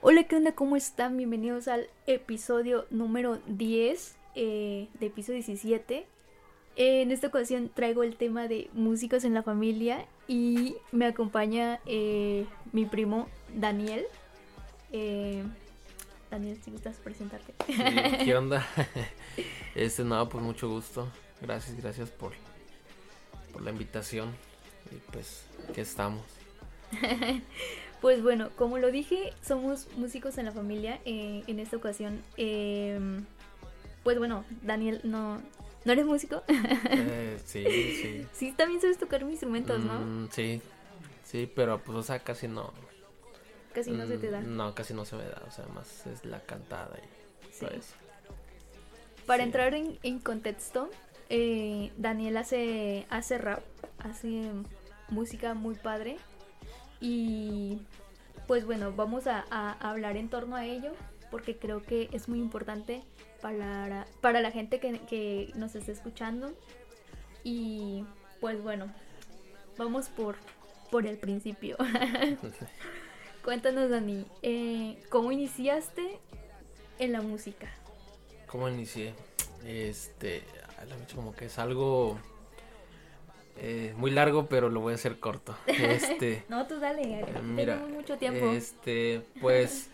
Hola, ¿qué onda? ¿Cómo están? Bienvenidos al episodio número 10 eh, de episodio 17. Eh, en esta ocasión traigo el tema de músicos en la familia y me acompaña eh, mi primo Daniel. Eh, Daniel, si gustas presentarte. Sí, ¿Qué onda? Este, nada, pues mucho gusto. Gracias, gracias por, por la invitación. Y pues, aquí estamos. Pues bueno, como lo dije, somos músicos en la familia. eh, en esta ocasión, eh, pues bueno, Daniel, no, ¿no eres músico? Eh, sí, sí. sí, también sabes tocar instrumentos, ¿no? Mm, sí, sí, pero pues, o sea, casi no. Casi no se te da. Mm, No, casi no se me da. O sea, más es la cantada y Sí. todo eso. Para sí. entrar en, en contexto, eh, Daniel hace, hace rap, hace música muy padre. Y pues bueno, vamos a, a hablar en torno a ello porque creo que es muy importante para, para la gente que, que nos está escuchando. Y pues bueno, vamos por, por el principio. Cuéntanos, Dani, eh, ¿cómo iniciaste en la música? ¿Cómo inicié? Este, como que es algo eh, muy largo, pero lo voy a hacer corto. Este, No, tú dale, aquí Mira, mucho tiempo. Este, pues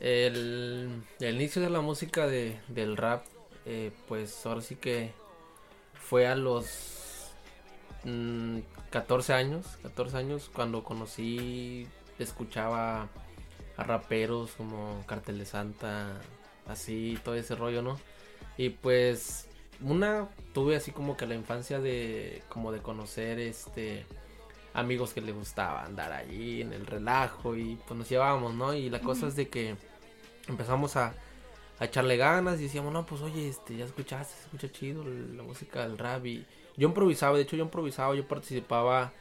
el, el inicio de la música de, del rap, eh, pues ahora sí que fue a los mm, 14 años, 14 años cuando conocí, escuchaba a raperos como Cartel de Santa, así, todo ese rollo, ¿no? Y pues una tuve así como que la infancia de como de conocer este amigos que le gustaba andar allí en el relajo y pues nos llevábamos, ¿no? Y la cosa es de que empezamos a, a echarle ganas y decíamos, no, pues oye, este, ya escuchaste, se escucha chido la música del rap y yo improvisaba, de hecho yo improvisaba, yo participaba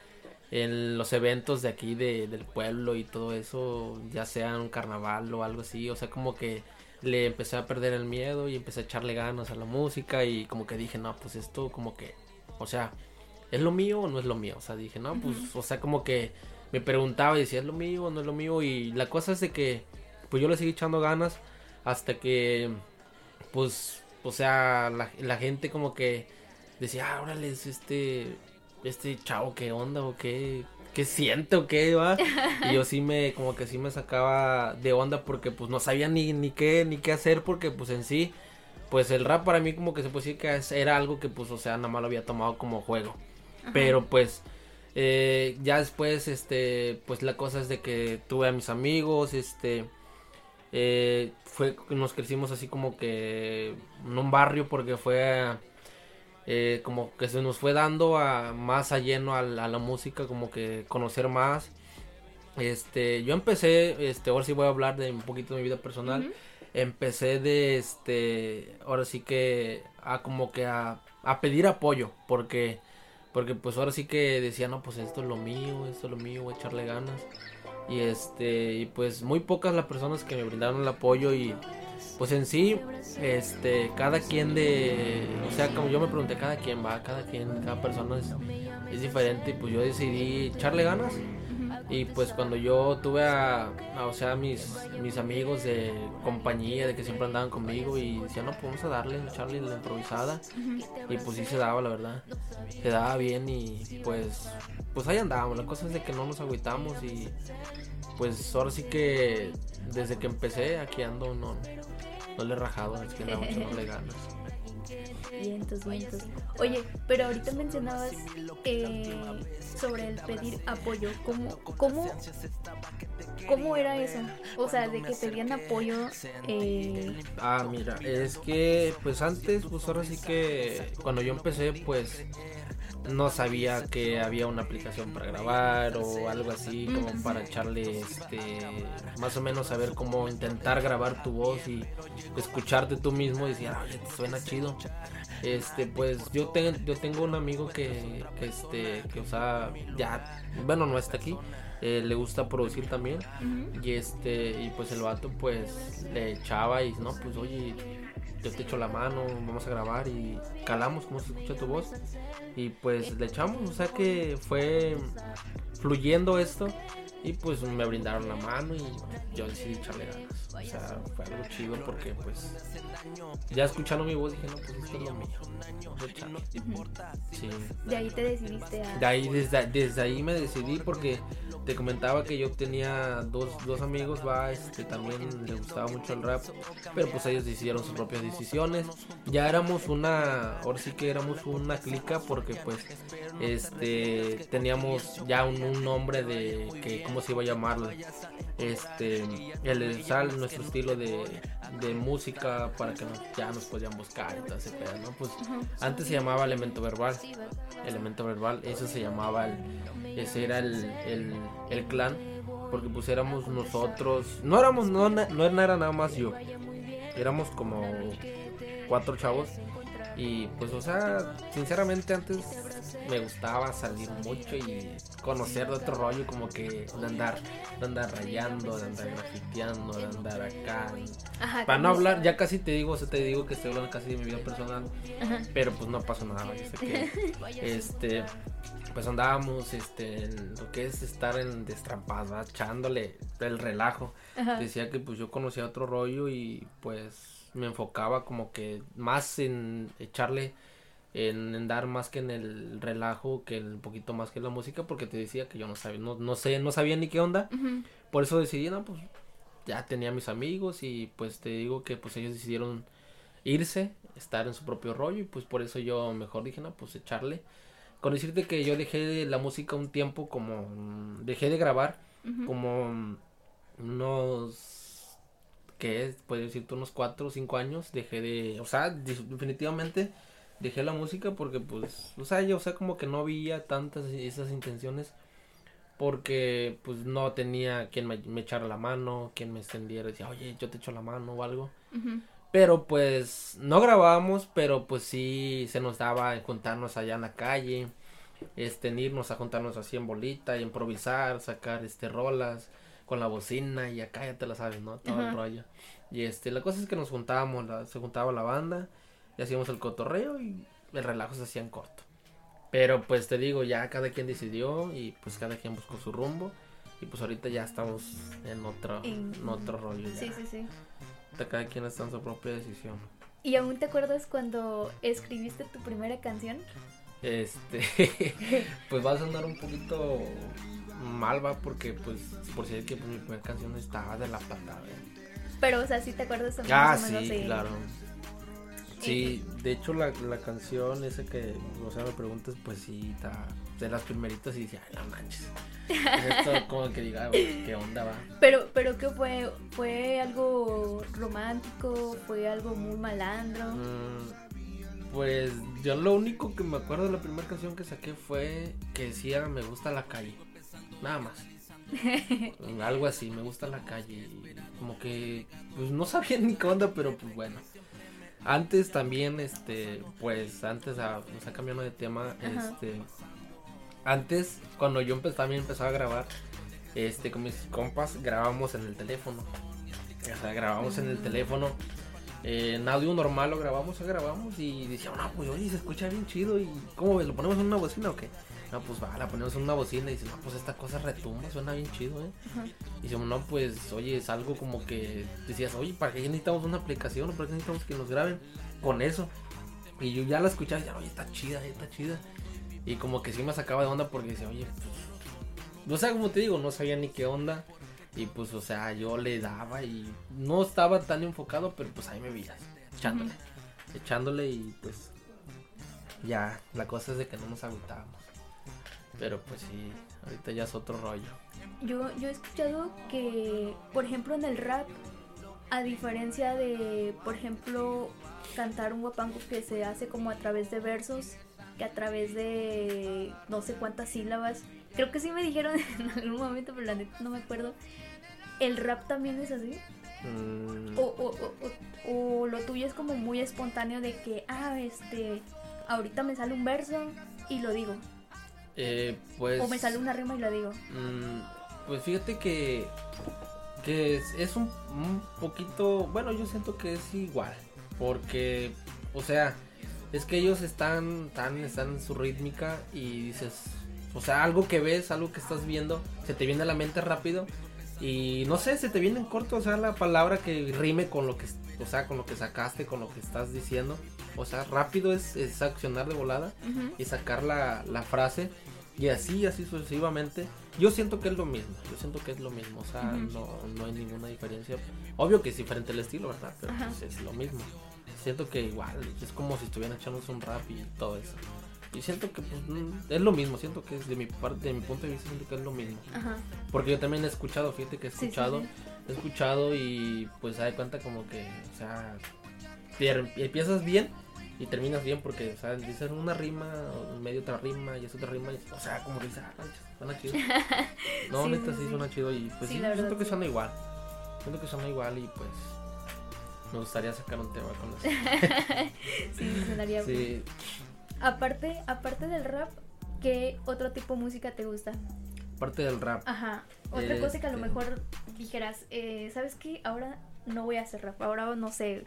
en los eventos de aquí de, del pueblo y todo eso, ya sea un carnaval o algo así, o sea, como que le empecé a perder el miedo y empecé a echarle ganas a la música y como que dije, no, pues esto como que, o sea, ¿es lo mío o no es lo mío? O sea, dije, no, pues, o sea, como que me preguntaba y decía, ¿es lo mío o no es lo mío? Y la cosa es de que, pues yo le seguí echando ganas hasta que, pues, o sea, la, la gente como que decía, ah, órale, es este, este chavo, ¿qué onda o qué? ¿Qué siente o qué va? Y yo sí me, como que sí me sacaba de onda porque pues no sabía ni, ni qué, ni qué hacer porque pues en sí, pues el rap para mí como que se puede decir que es- era algo que pues, o sea, nada más lo había tomado como juego. Pero pues eh, ya después, este, pues la cosa es de que tuve a mis amigos, este, eh, fue, nos crecimos así como que en un barrio porque fue eh, como que se nos fue dando a, más a lleno a, la- a la música, como que conocer más. Este, yo empecé, este, ahora sí voy a hablar de un poquito de mi vida personal. Empecé de, este, ahora sí que, a como que a, a pedir apoyo, porque, porque pues ahora sí que decía, no, pues esto es lo mío, esto es lo mío, voy a echarle ganas. Y este, y pues muy pocas las personas que me brindaron el apoyo y pues en sí, este, cada quien de, o sea, como yo me pregunté, cada quien va, cada quien, cada persona es, es diferente y pues yo decidí echarle ganas. Y pues cuando yo tuve a, a, o sea, mis, mis amigos de compañía, de que siempre andaban conmigo y decían, no, pues vamos a darle, echarle la improvisada. Y pues sí se daba, la verdad. Se daba bien y pues, pues ahí andábamos. La cosa es de que no nos agüitamos y pues ahora sí que desde que empecé aquí ando, no, no le rajado, es que anda mucho, no le ganas. Vientos, vientos. Oye, pero ahorita mencionabas eh, sobre el pedir apoyo. ¿Cómo, cómo, ¿Cómo era eso? O sea, de que pedían apoyo. Eh, Ah, mira, es que pues antes, pues ahora sí que cuando yo empecé, pues no sabía que había una aplicación para grabar o algo así, como para echarle este, más o menos saber cómo intentar grabar tu voz y escucharte tú mismo y decir, ah, oye, te suena chido. Este, pues yo, tengo yo tengo un amigo que, que este, que o sea, ya, bueno, no está aquí, eh, le gusta producir también. Y este, y pues el vato pues le echaba y no, pues oye, yo te echo la mano, vamos a grabar y calamos cómo se escucha tu voz. Y pues le echamos, o sea que fue fluyendo esto. Y pues me brindaron la mano y yo decidí echarle ganas. O sea, fue algo chido porque pues ya escuchando mi voz dije, no, pues esto es lo mío. Sí. De ahí te decidiste a... De ahí, desde, desde ahí me decidí porque te comentaba que yo tenía dos, dos amigos, va, este, también le gustaba mucho el rap, pero pues ellos hicieron sus propias decisiones. Ya éramos una, ahora sí que éramos una clica porque pues este teníamos ya un, un nombre de que cómo se iba a llamarlo este el sal nuestro estilo de, de música para que nos, ya nos podían buscar y todo ese pedo, ¿no? Pues antes se llamaba elemento verbal. Elemento verbal, eso se llamaba el, ese era el, el, el clan porque pues éramos nosotros, no éramos no, no era nada más yo. Éramos como cuatro chavos y pues, o sea, sinceramente antes me gustaba salir mucho y conocer de otro rollo, como que de andar, de andar rayando, de andar grafiteando, de andar acá. Para no hablar, ya casi te digo, o sea, te digo que estoy hablando casi de mi vida personal, pero pues no pasó nada, yo sé que, este, pues andábamos, este, en lo que es estar en destrampadas, echándole el relajo. Decía que pues yo conocía otro rollo y pues me enfocaba como que más en echarle, en, dar más que en el relajo, que un poquito más que en la música, porque te decía que yo no sabía, no, no sé, no sabía ni qué onda. Por eso decidí, no, pues ya tenía mis amigos y pues te digo que pues ellos decidieron irse, estar en su propio rollo y pues por eso yo mejor dije, no, pues echarle. Con decirte que yo dejé la música un tiempo como, dejé de grabar como unos que es, puedes decirte, unos 4 o 5 años, dejé de, o sea, definitivamente dejé la música porque pues, o sea, yo, o sea, como que no había tantas esas intenciones porque pues no tenía quien me, echara la mano, quien me extendiera, decía, oye, yo te echo la mano o algo. Pero pues no grabábamos, pero pues sí se nos daba juntarnos allá en la calle, este, irnos a juntarnos así en bolita, y improvisar, sacar este rolas con la bocina y acá ya te la sabes, ¿no? Todo el rollo. Y este, la cosa es que nos juntábamos, se juntaba la banda y hacíamos el cotorreo y el relajo se hacía en corto. Pero pues te digo, ya cada quien decidió y pues cada quien buscó su rumbo. Y pues ahorita ya estamos en otro, en... otro rollo. Sí, sí, sí. Cada quien está en su propia decisión. ¿Y aún te acuerdas cuando escribiste tu primera canción? Este, pues va a sonar un poquito mal va porque pues por si es que pues, mi primera canción estaba de la patada. Pero o sea, si te acuerdas también. Ah, sí, claro. Sí, de hecho la, la canción esa que, o sea, me preguntas, pues sí, está de las primeritas y dice, ay, no manches. Esto como que diga, ¿qué onda va? Pero, pero ¿qué fue? ¿Fue algo romántico? ¿Fue algo muy malandro? Mm, pues yo lo único que me acuerdo de la primera canción que saqué fue que decía, me gusta la calle nada más. Algo así, me gusta la calle. Como que, pues no sabía ni qué onda, pero pues bueno. Antes también, este, pues antes, a, o sea, cambiando de tema, este, antes, cuando yo empecé, también empezaba a grabar, este, con mis compas, grabamos en el teléfono. O sea, grabamos en el mm. teléfono. en audio normal lo grabamos, lo grabamos y decía, no, pues oye, se escucha bien chido y ¿cómo ves? ¿Lo ponemos en una bocina o qué? No, pues va, la ponemos en una bocina y dice, no, pues esta cosa retumba, suena bien chido, ¿eh? Y dice, no, pues, oye, es algo como que decías, oye, ¿para qué necesitamos una aplicación? ¿Para qué necesitamos que nos graben con eso? Y yo ya la escuchaba y decía, oye, está chida, está chida. Y como que sí me sacaba de onda porque decía, oye, pues, no sé, como te digo, no sabía ni qué onda. Y pues, o sea, yo le daba y no estaba tan enfocado, pero pues ahí me veías, echándole, echándole y pues ya, la cosa es de que no nos agüitábamos. Pero pues sí, ahorita ya es otro rollo. Yo, yo he escuchado que, por ejemplo, en el rap, a diferencia de, por ejemplo, cantar un guapango que se hace como a través de versos, que a través de no sé cuántas sílabas, creo que sí me dijeron en algún momento, pero la neta no me acuerdo. ¿El rap también es así? Mm. O, o, o, o, lo tuyo es como muy espontáneo de que, ah, este, ahorita me sale un verso y lo digo. Eh, pues, o me sale una rima y lo digo. Mm, pues fíjate que, que es, un, poquito, bueno, yo siento que es igual, porque, o sea, es que ellos están, tan, están en su rítmica y dices, o sea, algo que ves, algo que estás viendo, se te viene a la mente rápido y no sé, se te viene en corto, o sea, la palabra que rime con lo que, o sea, con lo que sacaste, con lo que estás diciendo. O sea, rápido es, es accionar de volada y sacar la, la frase y así, así sucesivamente. Yo siento que es lo mismo, yo siento que es lo mismo, o sea, no, no hay ninguna diferencia. Obvio que es diferente el estilo, ¿verdad? Pero pues, es lo mismo. Siento que igual, es como si estuvieran echándose un rap y todo eso. Y siento que pues, es lo mismo, siento que es de mi parte, de mi punto de vista, siento que es lo mismo. Ajá. Porque yo también he escuchado, fíjate que he Sí, sí, escuchado, sí. he escuchado y pues se da cuenta como que, o sea, empiezas bien y terminas bien porque, o sea, dicen una rima, medio otra rima y es otra rima, y, o sea, como que dices, ah, suena chido. No, Sí, neta sí, suena chido y pues Sí, siento que suena igual. Siento que suena igual y pues me gustaría sacar un tema con eso. Sí, sonaría. Sí, Aparte, aparte del rap, ¿qué otro tipo de música te gusta? parte del rap. Ajá. Otra cosa que a lo Este. mejor dijeras, eh, ¿sabes qué? Ahora no voy a hacer rap, ahora no sé,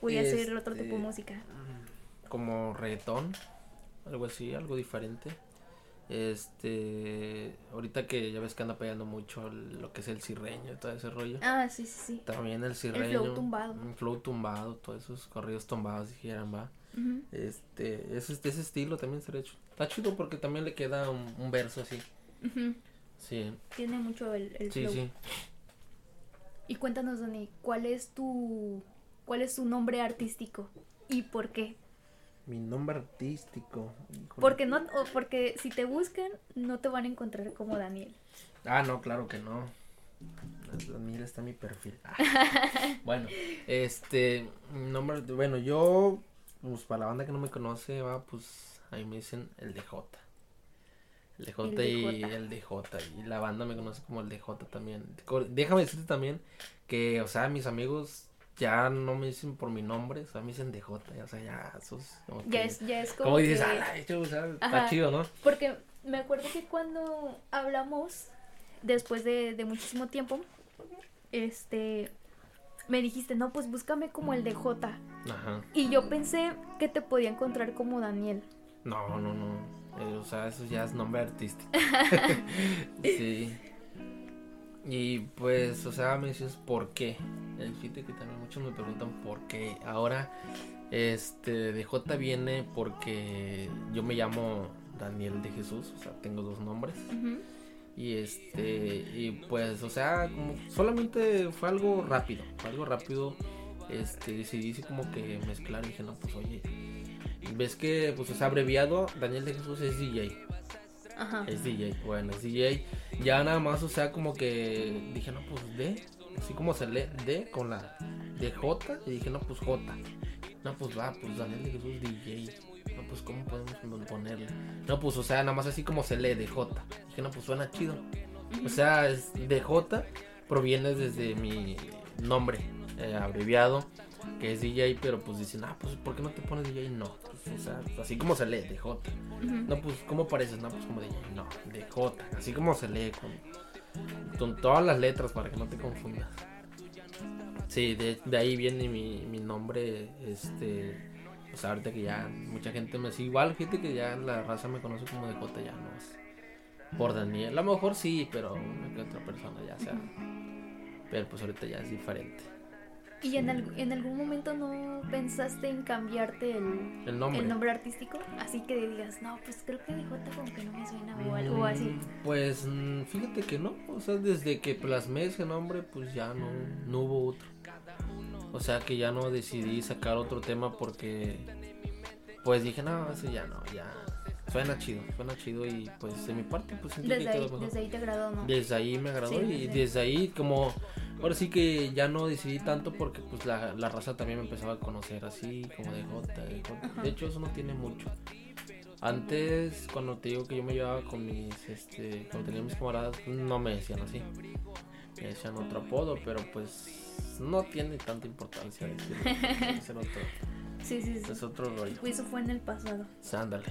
voy a hacer otro tipo de Este, música. como reggaetón, algo así, algo diferente. Este, ahorita que ya ves que anda pegando mucho el- lo que es el cirreño y todo ese rollo. Ah, sí, sí, sí. También el cirreño. flow tumbado. Un flow tumbado, todos esos corridos tumbados, dijeran, va. Ujú. Este, ese, ese estilo también sería hecho. Está chido porque también le queda un, un verso así. Ujú. Sí, Tiene mucho el, el sí, flow. sí. Y cuéntanos, Dani, ¿cuál es tu cuál es tu nombre artístico y por qué? Mi nombre artístico. híjole. Porque no o porque si te buscan no te van a encontrar como Daniel. Ah, no, claro que no. Mira, está mi perfil. Ah. bueno, este, mi nombre, bueno, yo, pues para la banda que no me conoce, va, pues ahí me dicen el DJ. El DJ, El y DJ. el DJ. Y la banda me conoce como el DJ también. Déjame decirte también que, o sea, mis amigos ya no me dicen por mi nombre, o sea, me dicen DJ. ya, O sea, ya. Como Ya que- es ya es como como dices, que- "Ay, chido, o sea, está chido, ¿no? Porque me acuerdo que cuando hablamos, después de, de muchísimo tiempo, este, me dijiste, no, pues búscame como el de J. Ajá. Y yo pensé que te podía encontrar como Daniel. No, no, no. Eh, o sea, eso ya es nombre artístico. sí. Y pues, o sea, me dices por qué. Eh, Fíjate que también muchos me preguntan por qué. Ahora, este, de J viene porque yo me llamo Daniel de Jesús. O sea, tengo dos nombres. Y este, y pues, o sea, como solamente fue algo rápido, fue algo rápido. Este, decidí como que mezclar y dije, no, pues oye, ves que, pues, o sea, abreviado, Daniel de Jesús es DJ, Ajá. es DJ, bueno, es DJ. Ya nada más, o sea, como que dije, no, pues D, así como se lee D con la de J, y dije, no, pues J. No, pues va, pues Daniel de Jesús DJ. No, pues cómo podemos ponerle. No, pues o sea, nada más así como se lee de J. Dije, no, pues suena chido. O sea, es de J proviene desde mi nombre eh, abreviado, que es DJ, pero pues dicen, ah, pues ¿por qué no te pones DJ? No, o sea, así como se lee, de J. Ujú. No, pues ¿cómo pareces? No, pues como DJ, no, de J, así como se lee, con, con todas las letras para que no te confundas. Sí, de, de ahí viene mi, mi nombre, este, pues ahorita que ya mucha gente me sigue, igual gente que ya la raza me conoce como de J, ya no es por Daniel, a lo mejor sí, pero una que otra persona ya sea, pero pues ahorita ya es diferente. ¿Y en, al- en algún momento no pensaste en cambiarte el, El nombre. el nombre artístico? Así que digas, no, pues creo que de J como que no me suena o algo así. Mm, Pues mm, fíjate que no, o sea, desde que plasmé ese nombre, pues ya no, no hubo otro. O sea que ya no decidí sacar otro tema porque, pues dije, no, ese ya no, ya suena chido, suena chido y pues de mi parte, pues que Desde quedó ahí, desde ahí te agradó, ¿no? Desde ahí me agradó Sí, y desde ahí como ahora sí que ya no decidí tanto porque pues la, la raza también me empezaba a conocer así como de J, de. De hecho eso no tiene mucho. Antes cuando te digo que yo me llevaba con mis este cuando tenía mis camaradas no me decían así. Me decían otro apodo, pero pues no tiene tanta importancia decirlo. Es otro, Sí, sí, sí. es otro rollo. Eso fue en el pasado. Ándale.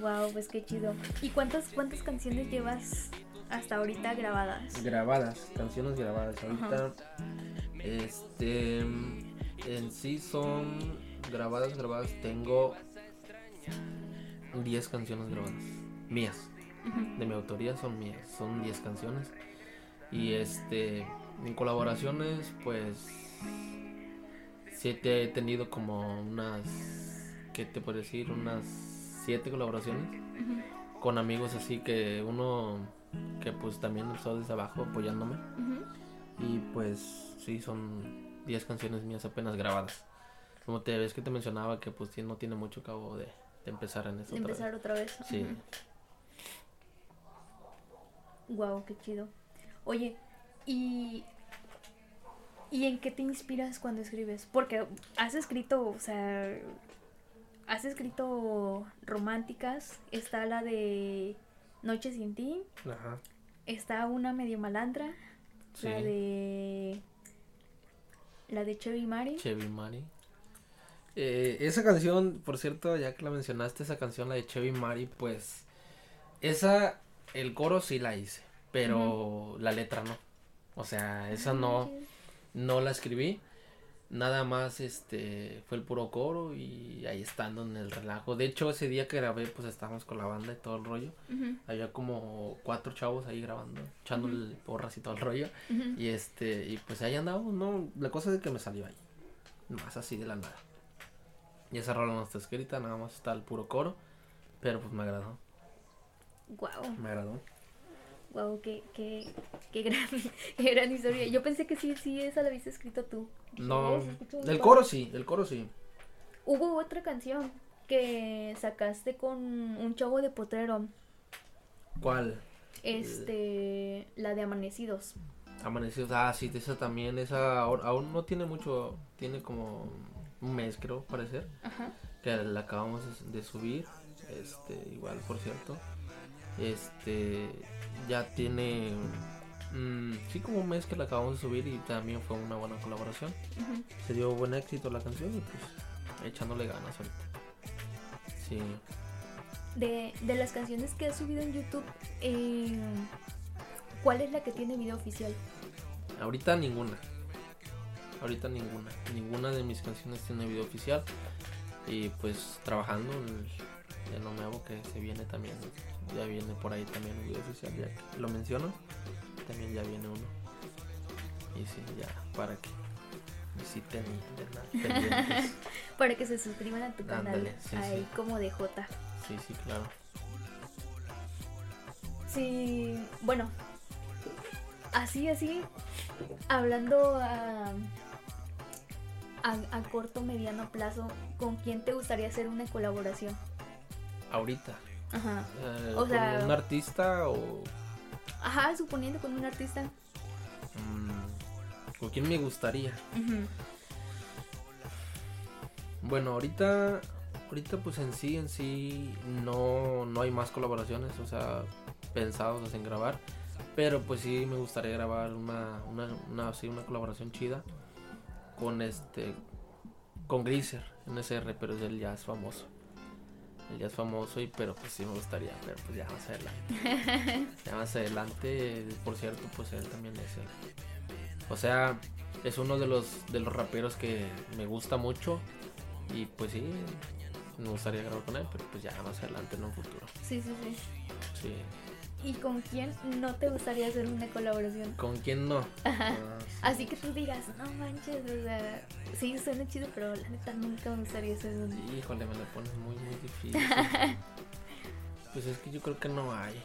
Wow, pues qué chido. ¿Y cuántas cuántas canciones llevas hasta ahorita grabadas? Grabadas, canciones grabadas. Ahorita, este, en sí son grabadas, grabadas. Tengo 10 canciones grabadas. mías. De mi autoría son mías. Son 10 canciones. Y este, en colaboraciones, pues, sí te he tenido como unas, ¿qué te puedo decir? Unas 7 colaboraciones. Con amigos así que uno, que pues también está desde abajo apoyándome. Y pues, sí, son 10 canciones mías apenas grabadas. Como te ves que te mencionaba que pues no tiene mucho cabo de, empezar en eso. De empezar otra vez. Sí. Wow, qué chido. Oye, ¿y, ¿y en qué te inspiras cuando escribes? Porque has escrito, o sea, has escrito románticas, está la de Noche sin ti, Ajá. está una medio malandra, la de la de Chevy Mari. Chevy Mari. Eh, esa canción, por cierto, ya que la mencionaste, esa canción, la de Chevy Mari, pues, esa, el coro sí la hice, pero la letra no. O sea, esa no, no la escribí. Nada más, este, fue el puro coro y ahí estando en el relajo. De hecho, ese día que grabé, pues estábamos con la banda y todo el rollo. Había como cuatro chavos ahí grabando, echándole porras y todo el rollo. Y este, y pues ahí andamos, no, la cosa es que me salió ahí. Más así de la nada. Y esa rola no está escrita, nada más está el puro coro. Pero pues me agradó. Wow. Me agradó. Wow, qué, qué, qué, gran, qué gran historia. Yo pensé que sí, sí, esa la habías escrito tú. No, el coro sí, el coro sí. Hubo otra canción que sacaste con un chavo de potrero. ¿Cuál? Este, la de Amanecidos. Amanecidos, ah, sí, esa también, esa aún no tiene mucho, tiene como un mes creo parecer que la acabamos de subir este igual por cierto este ya tiene mm, sí como un mes que la acabamos de subir y también fue una buena colaboración se dio buen éxito la canción y pues echándole ganas ahorita sí de, de las canciones que has subido en YouTube eh, ¿cuál es la que tiene video oficial? ahorita ninguna ahorita ninguna. Ninguna de mis canciones tiene video oficial. Y pues trabajando en, lo nuevo que se viene también. Ya viene por ahí también un video oficial, ya que lo menciono. También ya viene uno. Y sí, ya, para que visiten Para que se suscriban a tu canal. ahí como de J. Sí, sí, claro. Sí, bueno. Así, así. Hablando a a, corto mediano plazo, ¿con quién te gustaría hacer una colaboración? Ahorita. Ajá. Eh, o sea, un artista o Ajá, suponiendo con un artista. Mm, ¿Con quién me gustaría? Bueno, ahorita ahorita pues en sí en sí no no hay más colaboraciones, o sea, pensados en grabar, pero pues sí me gustaría grabar una una una, una colaboración chida con este con Griser NSR, pero es el jazz famoso. El jazz famoso y pero pues sí me gustaría, pero pues ya más adelante. ya más adelante, por cierto, pues él también es el. O sea, es uno de los de los raperos que me gusta mucho y pues sí me gustaría grabar con él, pero pues ya más adelante en un futuro. Sí, sí, sí. Sí. ¿Y con quién no te gustaría hacer una colaboración? ¿Con quién no? Ajá. Ah, Así que tú digas, no manches, o sea, sí suena chido, pero la neta nunca me gustaría hacer un. Híjole, me lo pones muy, muy difícil. pues es que yo creo que no hay.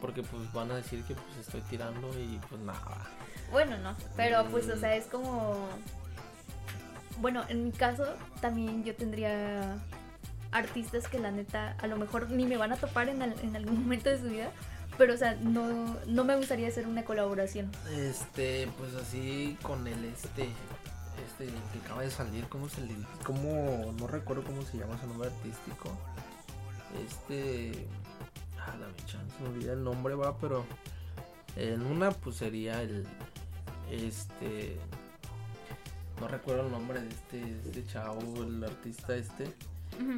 Porque pues van a decir que pues estoy tirando y pues nada. Bueno, no, pero pues o sea, es como... Bueno, en mi caso también yo tendría artistas que la neta a lo mejor ni me van a topar en, en algún momento de su vida. Pero, o sea, no, no me gustaría hacer una colaboración. Este, pues así con el este, este que acaba de salir, ¿cómo se le cómo, no recuerdo cómo se llama su nombre artístico. Este, ah, la chance, me olvidé el nombre, va, pero en una pues sería el, este, no recuerdo el nombre de este, este chavo, el artista este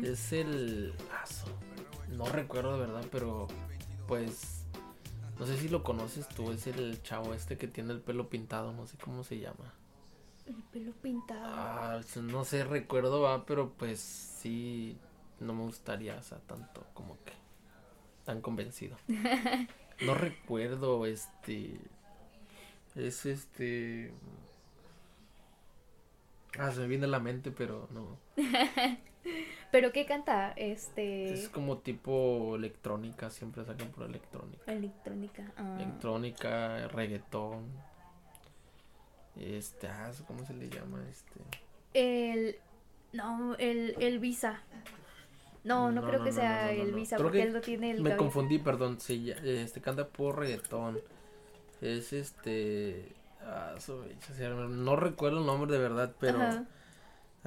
es el. No recuerdo de verdad, pero pues. No sé si lo conoces tú, es el chavo este que tiene el pelo pintado, no sé cómo se llama. El pelo pintado. Ah, no sé, recuerdo, va, pero pues sí, no me gustaría, o sea, tanto como que tan convencido. No recuerdo, este... Es este... Ah, se me viene a la mente, pero no. ¿Pero qué canta? Este... Es como tipo electrónica, siempre sacan por electrónica. Electrónica. ah. Electrónica, reggaetón. Este, ah, ¿cómo se le llama? Este... El... No, el, el Visa. No, no, No, creo no, que no, sea el. Visa, Creo porque que él no tiene el Me confundí, perdón. Sí, ya, este canta por reggaetón. Es este. Ah, no recuerdo el nombre de verdad, pero Ajá.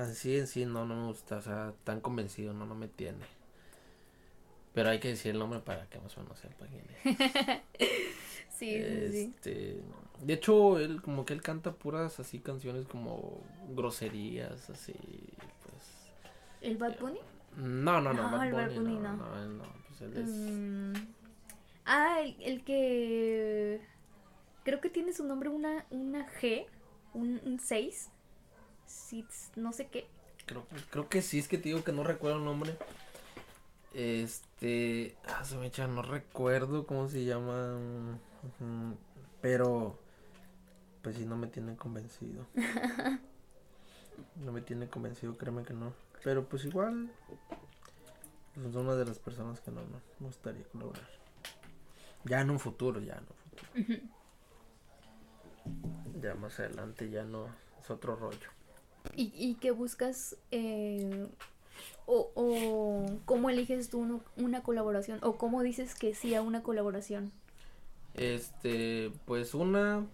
Así en sí no, no me gusta. O sea, tan convencido, no, no me tiene. Pero hay que decir el nombre para que más o menos sepa quién es. Sí, sí, sí. Este, de hecho, él como que él canta puras así canciones como groserías, así, pues. ¿El Bad Bunny? No, no, no, No, Bad el Bad Bunny, Bunny no, no. no, él no, pues él es. Mm. Ah, el, el que... Creo que tiene su nombre una, una G, un 6. No sé qué. Creo, creo que sí, es que te digo que no recuerdo el nombre. Este. Ah, se me echa, no recuerdo cómo se llama. ujú, Pero. Pues sí, no me tiene convencido. No me tiene convencido, créeme que no. Pero pues igual. pues, Es una de las personas que no, no me gustaría colaborar. Ya en un futuro, ya en un futuro. Ya más adelante, ya no. Es otro rollo. ¿Y, y qué buscas? eh, o, o cómo eliges tú uno- una colaboración? ¿O cómo dices que sí a una colaboración? Este, pues una,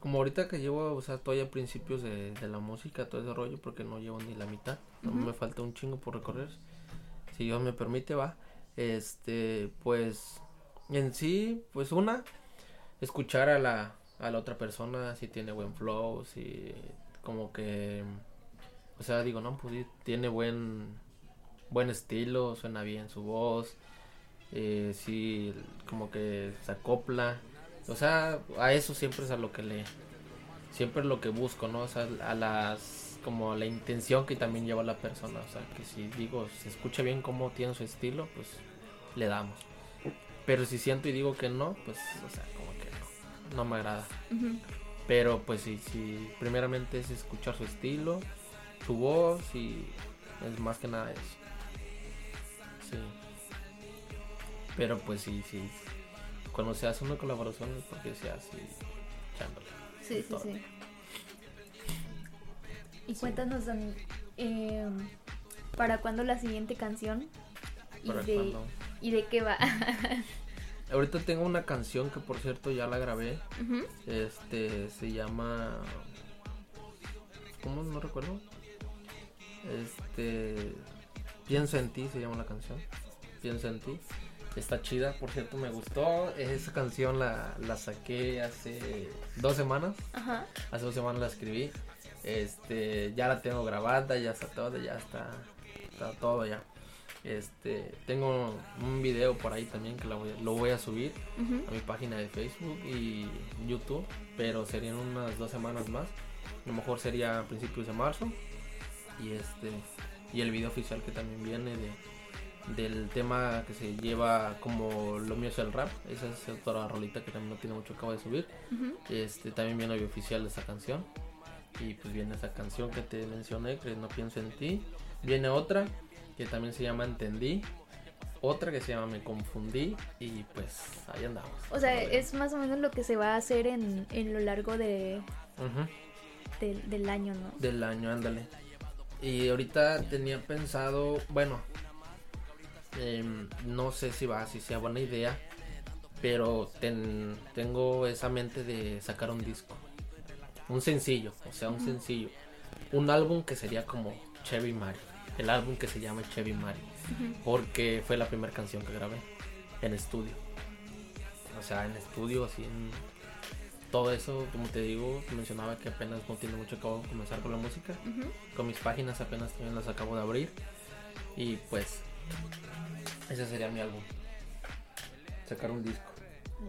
como ahorita que llevo, o sea, todavía a principios de, de la música, todo ese rollo, porque no llevo ni la mitad, no me falta un chingo por recorrer, si Dios me permite, va, este, pues, en sí, pues una, escuchar a la, a la otra persona, si tiene buen flow, si, como que, o sea, digo, no, pues tiene buen, buen estilo, suena bien su voz, eh, sí, como que se acopla. O sea, a eso siempre es a lo que le. Siempre es lo que busco, ¿no? O sea, a las. Como la intención que también lleva la persona. O sea, que si digo, se escucha bien cómo tiene su estilo, pues le damos. Pero si siento y digo que no, pues, o sea, como que no. No me agrada. Ujú. Pero pues sí, sí, primeramente es escuchar su estilo, su voz y es más que nada eso. Sí. Pero pues sí, sí. Cuando se hace una colaboración es porque se hace echándole. Sí, sí, sí. Y cuéntanos, Dani, eh, ¿para cuándo la siguiente canción? ¿Y Para de, cuando- ¿Y de qué va? Ahorita tengo una canción que por cierto ya la grabé. Ujú. Este se llama. ¿Cómo? No recuerdo. Este. Pienso en ti se llama la canción. Pienso en ti. Está chida, por cierto, me gustó. Esa canción la, la saqué hace dos semanas. Ajá. Hace dos semanas la escribí. Este, ya la tengo grabada, ya está todo, ya está, está todo ya. Este, tengo un video por ahí también que la voy a- lo voy a subir a mi página de Facebook y YouTube, pero serían unas dos semanas más. A lo mejor sería a principios de marzo. Y este y el video oficial que también viene de del tema que se lleva como lo mío es el rap. Esa es otra rolita que también no tiene mucho acabo de subir. Este también viene el oficial de esa canción. Y pues viene esa canción que te mencioné, que no pienso en ti. Viene otra que también se llama Entendí. Otra que se llama Me confundí. Y pues ahí andamos. O sea, es más o menos lo que se va a hacer en, en lo largo de, del- del año, ¿no? Del año, ándale. Y ahorita tenía pensado, bueno, em, no sé si va, si sea buena idea, pero ten- tengo esa mente de sacar un disco. Un sencillo, o sea, un sencillo. Un álbum que sería como Chevy Mari. El álbum que se llama Chevy Mari. Porque fue la primera canción que grabé en estudio. O sea, en estudio, así en todo eso, como te digo, mencionaba que apenas no tiene mucho acabo de comenzar con la música. Con mis páginas apenas también las acabo de abrir. Y pues, ese sería mi álbum. Sacar un disco.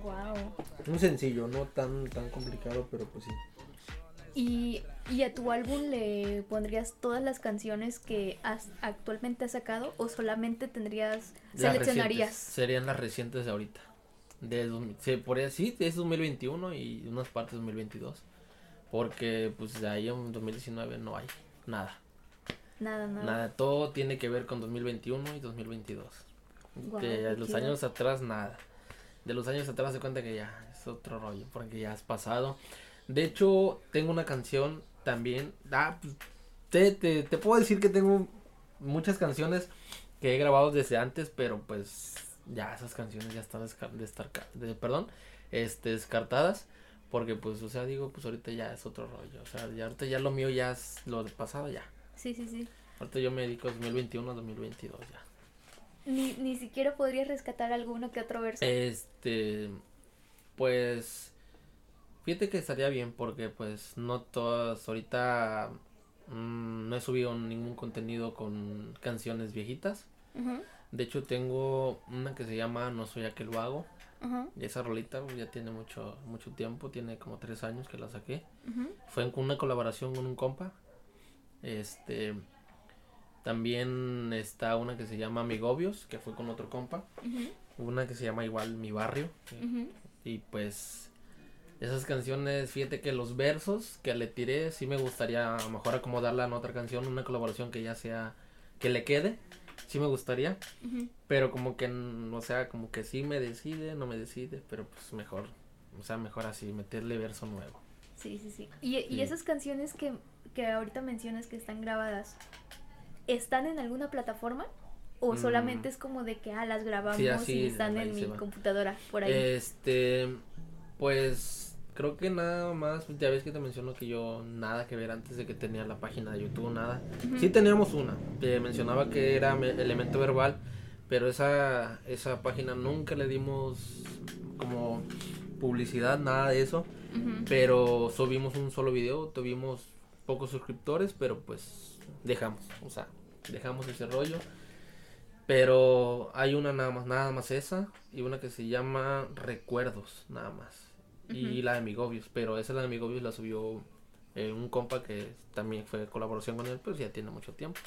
Wow. Un sencillo, no tan tan complicado, pero pues sí. Y ¿Y a tu álbum le pondrías todas las canciones que has, actualmente has sacado o solamente tendrías, Las seleccionarías? recientes, serían las recientes de ahorita. De, se podría sí, es 2021 y unas partes 2022. Porque pues de ahí en 2019 no hay nada. Nada, nada. Nada, todo tiene que ver con 2021 y 2022. Guau, de los chido. años atrás nada. De los años atrás se cuenta que ya es otro rollo, porque ya has pasado. De hecho, tengo una canción también. Ah, pues, te, te, te puedo decir que tengo muchas canciones que he grabado desde antes, pero pues ya esas canciones ya están descar- destarca- de- perdón, este, descartadas. Porque pues, o sea, digo, pues ahorita ya es otro rollo. O sea, ya ahorita ya lo mío ya es lo de pasado ya. Sí, sí, sí. Ahorita yo me dedico a 2021 a 2022 ya. Ni, ni siquiera podrías rescatar alguno que otro verso. Este, pues, fíjate que estaría bien porque pues no todas, ahorita mm, no he subido ningún contenido con canciones viejitas. De hecho tengo una que se llama No soy aquel vago. ujú, Y esa rolita ya tiene mucho, mucho tiempo, tiene como tres años que la saqué. Fue en una colaboración con un compa. Este, también está una que se llama Amigobios, que fue con otro compa. Una que se llama igual Mi Barrio. Y pues esas canciones, fíjate que los versos que le tiré, sí me gustaría a lo mejor acomodarla en otra canción, una colaboración que ya sea, que le quede, sí me gustaría, pero como que, o sea, como que sí me decide, no me decide, pero pues mejor, o sea, mejor así, meterle verso nuevo. Sí, sí, sí. Y, y esas canciones que, que ahorita mencionas que están grabadas, ¿están en alguna plataforma? ¿O Mm. solamente es como de que, ah, las grabamos Sí, así, y están en mi computadora, por ahí? Este, pues creo que nada más, ya ves que te menciono que yo nada que ver antes de que tenía la página de YouTube, nada. Ujú. Sí teníamos una, te mencionaba que era me- elemento verbal, pero esa, esa página nunca le dimos como publicidad, nada de eso. Pero subimos un solo video, tuvimos pocos suscriptores, pero pues dejamos, o sea, dejamos ese rollo. Pero hay una nada más, nada más esa, y una que se llama Recuerdos, nada más. Y la de Amigobios, pero esa la de Amigobios la subió eh, un compa que también fue colaboración con él, pues ya tiene mucho tiempo.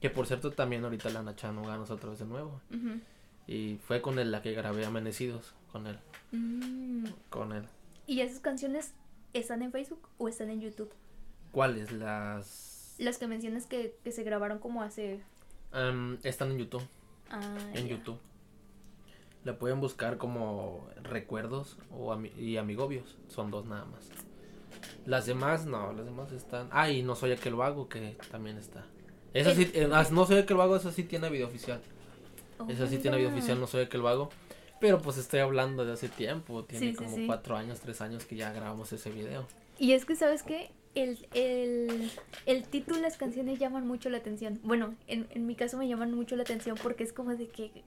Que por cierto también ahorita la Nacha no ganas otra vez de nuevo. Ujú. Y fue con él la que grabé Amanecidos, con él, Mm. con él. ¿Y esas canciones están en Facebook o están en YouTube? ¿Cuáles? Las... Las que mencionas que, que se grabaron como hace... Están en YouTube, Ah, en. YouTube. La pueden buscar como recuerdos o ami- y amigobios, son dos nada más. Las demás no, las demás están. Ah, y no soy aquel vago que también está. Esa sí, eh, ah, no soy aquel vago, esa sí tiene video oficial. Oh, Esa sí tiene video mira. oficial, no soy aquel vago. Pero pues estoy hablando de hace tiempo, tiene sí, como sí. cuatro años, tres años que ya grabamos ese video. Y es que, ¿sabes qué? El, el, el título de las canciones llaman mucho la atención. Bueno, en, en mi caso me llaman mucho la atención porque es como de que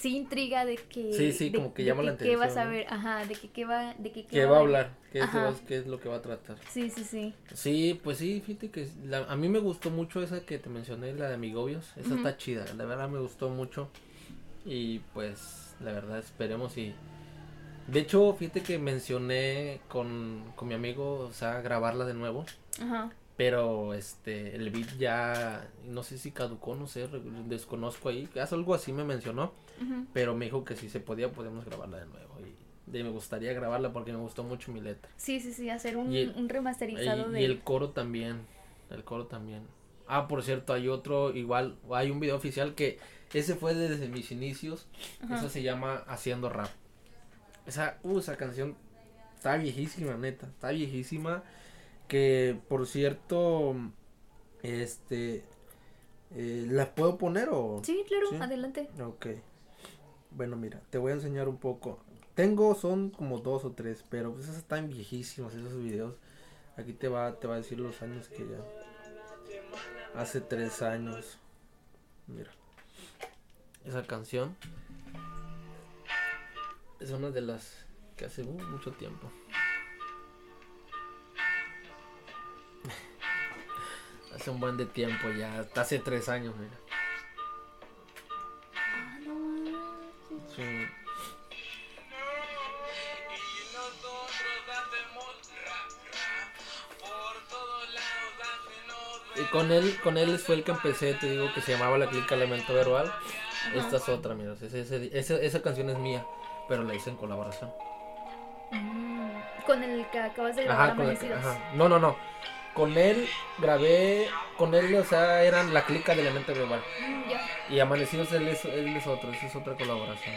sí intriga de que... Sí, sí, de- como que llama la ¿Qué vas a atención, ver? Ajá, de que qué va, de que ¿Qué va a hablar? ¿Qué es, Ajá. qué es lo que va a tratar? Sí, sí, sí. Sí, pues sí, fíjate que la- a mí me gustó mucho esa que te mencioné, la de Amigobios. Esa Ujú. está chida, la verdad me gustó mucho. Y pues, la verdad, esperemos y... De hecho, fíjate que mencioné con, con mi amigo, o sea, grabarla de nuevo. Ajá. Pero este, el beat ya, no sé si caducó, no sé, desconozco ahí. Algo así me mencionó, pero me dijo que si se podía, podemos grabarla de nuevo. Y me gustaría grabarla porque me gustó mucho mi letra. Sí, sí, sí, hacer un, Y el- un remasterizado Y, de... y el coro también. El coro también. Ah, por cierto, hay otro, igual, hay un video oficial que ese fue desde mis inicios. Ajá. Esa se llama Haciendo Rap. Esa, uh, esa canción está viejísima, neta. Está viejísima. Que, por cierto, este, eh, ¿la puedo poner o...? Sí, claro, ¿Sí? adelante. Ok. Bueno, mira, te voy a enseñar un poco. Tengo, son como dos o tres, pero pues están viejísimas, esos videos. Aquí te va, te va a decir los años que ya. Hace tres años. Mira. Esa canción. Es una de las que hace mucho tiempo. hace un buen de tiempo ya. Hasta hace tres años, mira. Y con él, con él fue el que empecé, te digo que se llamaba La Clica Elemento Verbal. Esta es otra, mira, esa, esa, canción es mía, pero la hice en colaboración. Mm, con el que acabas de grabar ajá, No, no, no. Con él grabé, con él, o sea, eran la clica de Elemento Verbal. Mm, y Amanecidos él es, él es otro, esa es otra colaboración.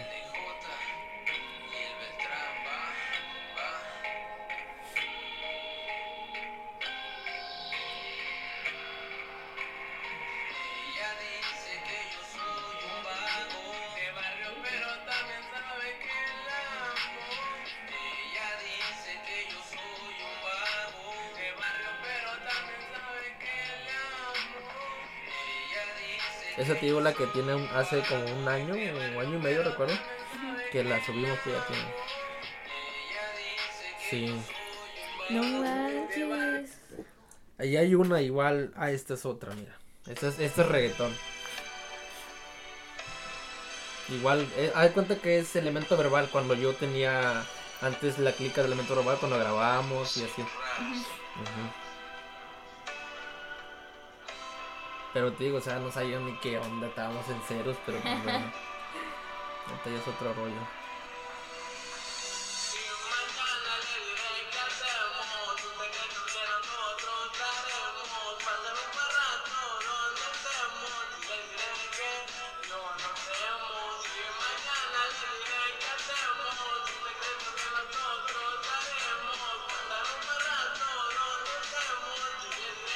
Esa te digo la que tiene hace como un año, un año y medio recuerdo, que la subimos que ya tiene. Sí. No manches. Ahí hay una igual, ah, esta es otra, mira. Esta es, este es reggaetón. Igual, eh, haz cuenta que es elemento verbal cuando yo tenía antes la clica de elemento verbal cuando grabábamos y así. Pero te digo, o sea, no sabía ni qué onda, estábamos en ceros, pero pues bueno. Ya es otro rollo.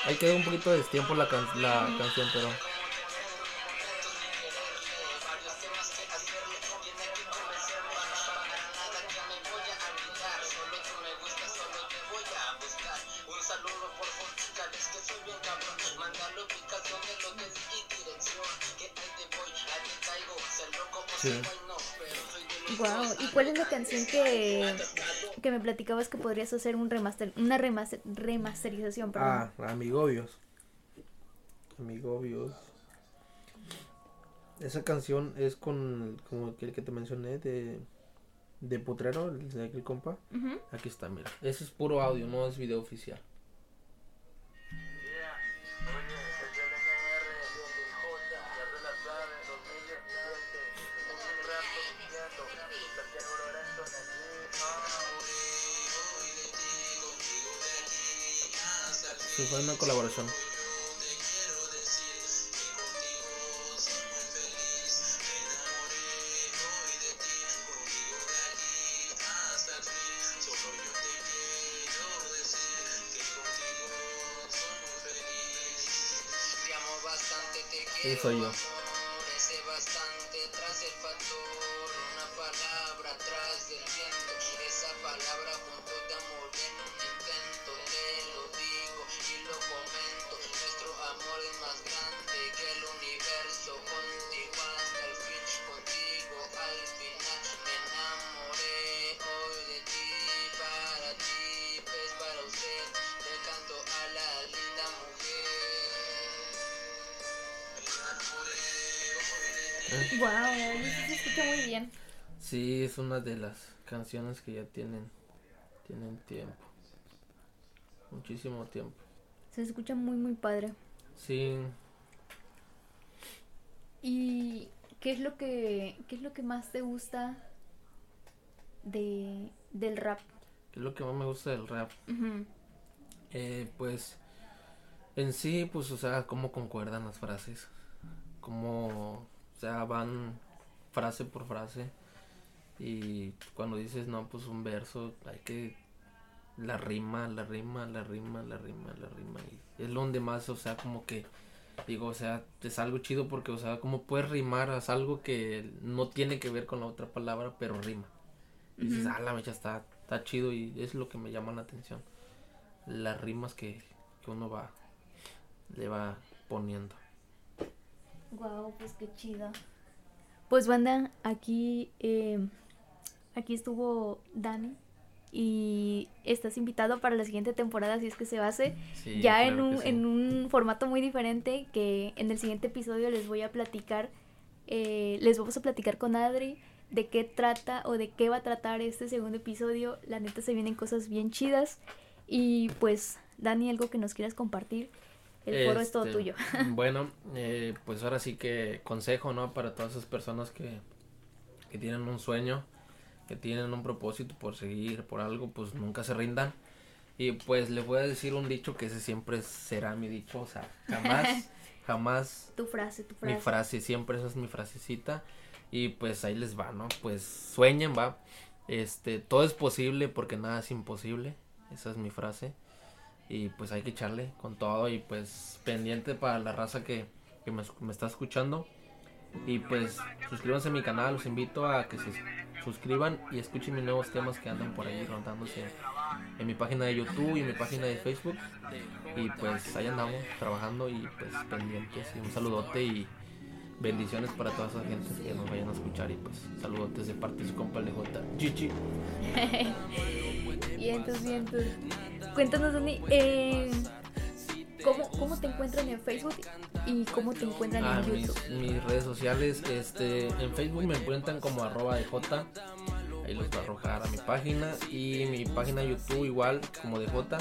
Ahí quedó un poquito de tiempo la, la canción, pero... Wow, ¿y cuál es la canción que, que me platicabas que podrías hacer un remaster, una remaster, remasterización? Perdón? Ah, Amigobios. Amigobios. Esa canción es con, como el que te mencioné, de, de Potrero, el de aquel compa. Aquí está, mira. Ese es puro audio, no es video oficial. Fue una colaboración. Sí, soy yo. Es una de las canciones que ya tienen tienen tiempo. Muchísimo tiempo. Se escucha muy muy padre. Sí. ¿Y qué es lo que qué es lo que más te gusta de del rap? ¿Qué es lo que más me gusta del rap? eh, pues en sí, pues, o sea, cómo concuerdan las frases, cómo o sea, van frase por frase. Y cuando dices, no, pues un verso, hay que. La rima, la rima, la rima, la rima, la rima. Y es donde más, o sea, como que. Digo, o sea, es algo chido porque, o sea, como puedes rimar, es algo que no tiene que ver con la otra palabra, pero rima. Y dices, ah, la mecha está, está chido y es lo que me llama la atención. Las rimas que, que uno va, le va poniendo. Wow, pues qué chido. Pues banda, aquí, eh, aquí estuvo Dani y estás invitado para la siguiente temporada si es que se hace ya en un, en un formato muy diferente que en el siguiente episodio les voy a platicar, eh, les vamos a platicar con Adri de qué trata o de qué va a tratar este segundo episodio. La neta se vienen cosas bien chidas y pues Dani, algo que nos quieras compartir El foro es todo Este, tuyo. Bueno, eh, pues ahora sí que consejo, ¿no? Para todas esas personas que, que tienen un sueño, que tienen un propósito por seguir, por algo, pues nunca se rindan. Y pues les voy a decir un dicho que ese siempre será mi dicho, o sea, jamás, jamás Tu frase, tu frase. mi frase, siempre esa es mi frasecita. Y pues ahí les va, ¿no? Pues sueñen, va. Este, todo es posible porque nada es imposible. Esa es mi frase. Y pues hay que echarle con todo y pues pendiente para la raza que, que me, me está escuchando. Y pues suscríbanse a mi canal, los invito a que se suscriban y escuchen mis nuevos temas que andan por ahí rondándose en mi página de YouTube y en mi página de Facebook. Y pues ahí andamos trabajando y pues pendientes. Y un saludote y bendiciones para toda esa gente que nos vayan a escuchar. Y pues saludotes de parte de su compa DJ. Gigi. Vientos, vientos. Cuéntanos, Dani, eh, ¿cómo, ¿cómo te encuentran en Facebook y cómo te encuentran Ah, en mis, YouTube? mis redes sociales, este, en Facebook me encuentran como arroba de J. Ahí los va a arrojar a mi página. Y mi página YouTube igual como de J.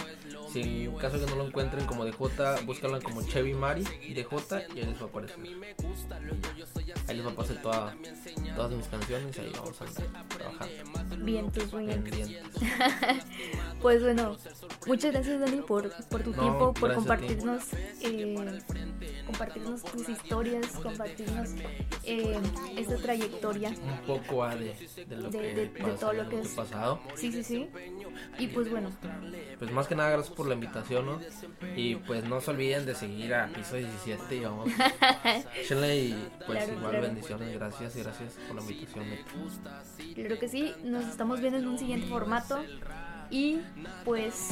Si en caso que no lo encuentren como de J, búscala como Chevy Mari de J y ahí les va a aparecer. Ahí les va a pasar toda- todas mis canciones y ahí vamos a andar trabajando. Vientos, vientos. Pendientes. Pues bueno, muchas gracias Dani por, por tu No, tiempo, por compartirnos, eh, compartirnos tus historias, compartirnos eh, esta trayectoria. Un poco ah, de, de lo De- que de- de todo lo que es- pasado. Sí, sí, sí. Y pues bueno, Pues más que nada gracias por la invitación, ¿no? Y pues no se olviden de seguir a Piso 17 y vamos. Échenle y pues Claro, igual claro. bendiciones, gracias, gracias por la invitación. claro que sí, nos estamos viendo en un siguiente formato. Y pues,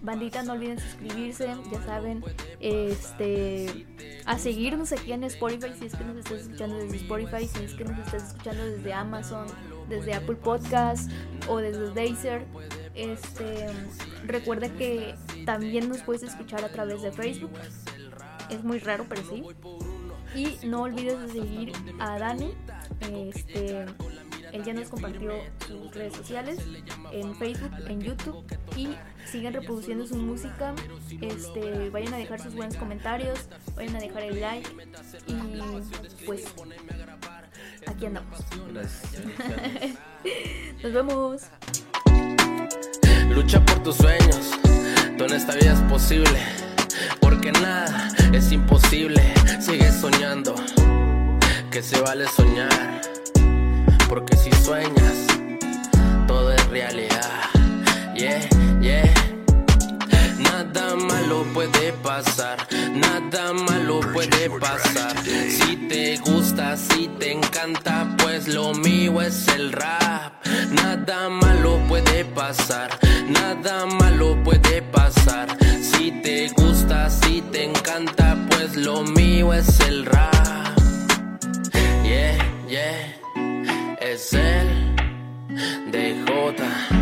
bandita, no olviden suscribirse, ya saben, este, a seguirnos aquí en Spotify si es que nos estás escuchando desde Spotify, si es que nos estás escuchando desde Amazon, desde Apple Podcast o desde Deezer. Este, recuerda que también nos puedes escuchar a través de Facebook. Es muy raro, pero sí. Y no olvides de seguir a Dani. Este, él ya nos compartió sus redes sociales en Facebook, en YouTube y sigan reproduciendo su música. Este, vayan a dejar sus buenos comentarios, vayan a dejar el like y pues aquí andamos. Gracias. Nos vemos. Lucha por tus sueños, donde esta vida es posible. Porque nada es imposible. Sigue soñando, que se vale soñar. Porque si sueñas, todo es realidad. Malo puede pasar, nada malo puede pasar. Si te gusta, si te encanta, pues lo mío es el rap. Nada malo puede pasar, nada malo puede pasar. Si te gusta, si te encanta, pues lo mío es el rap. Yeah, yeah, es el DJ.